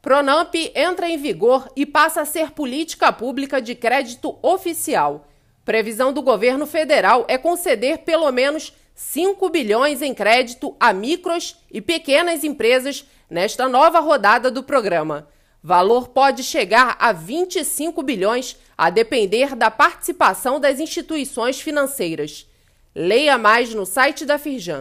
Pronamp entra em vigor e passa a ser política pública de crédito oficial. Previsão do governo federal é conceder pelo menos 5 bilhões em crédito a micros e pequenas empresas nesta nova rodada do programa. Valor pode chegar a 25 bilhões, a depender da participação das instituições financeiras. Leia mais no site da Firjan.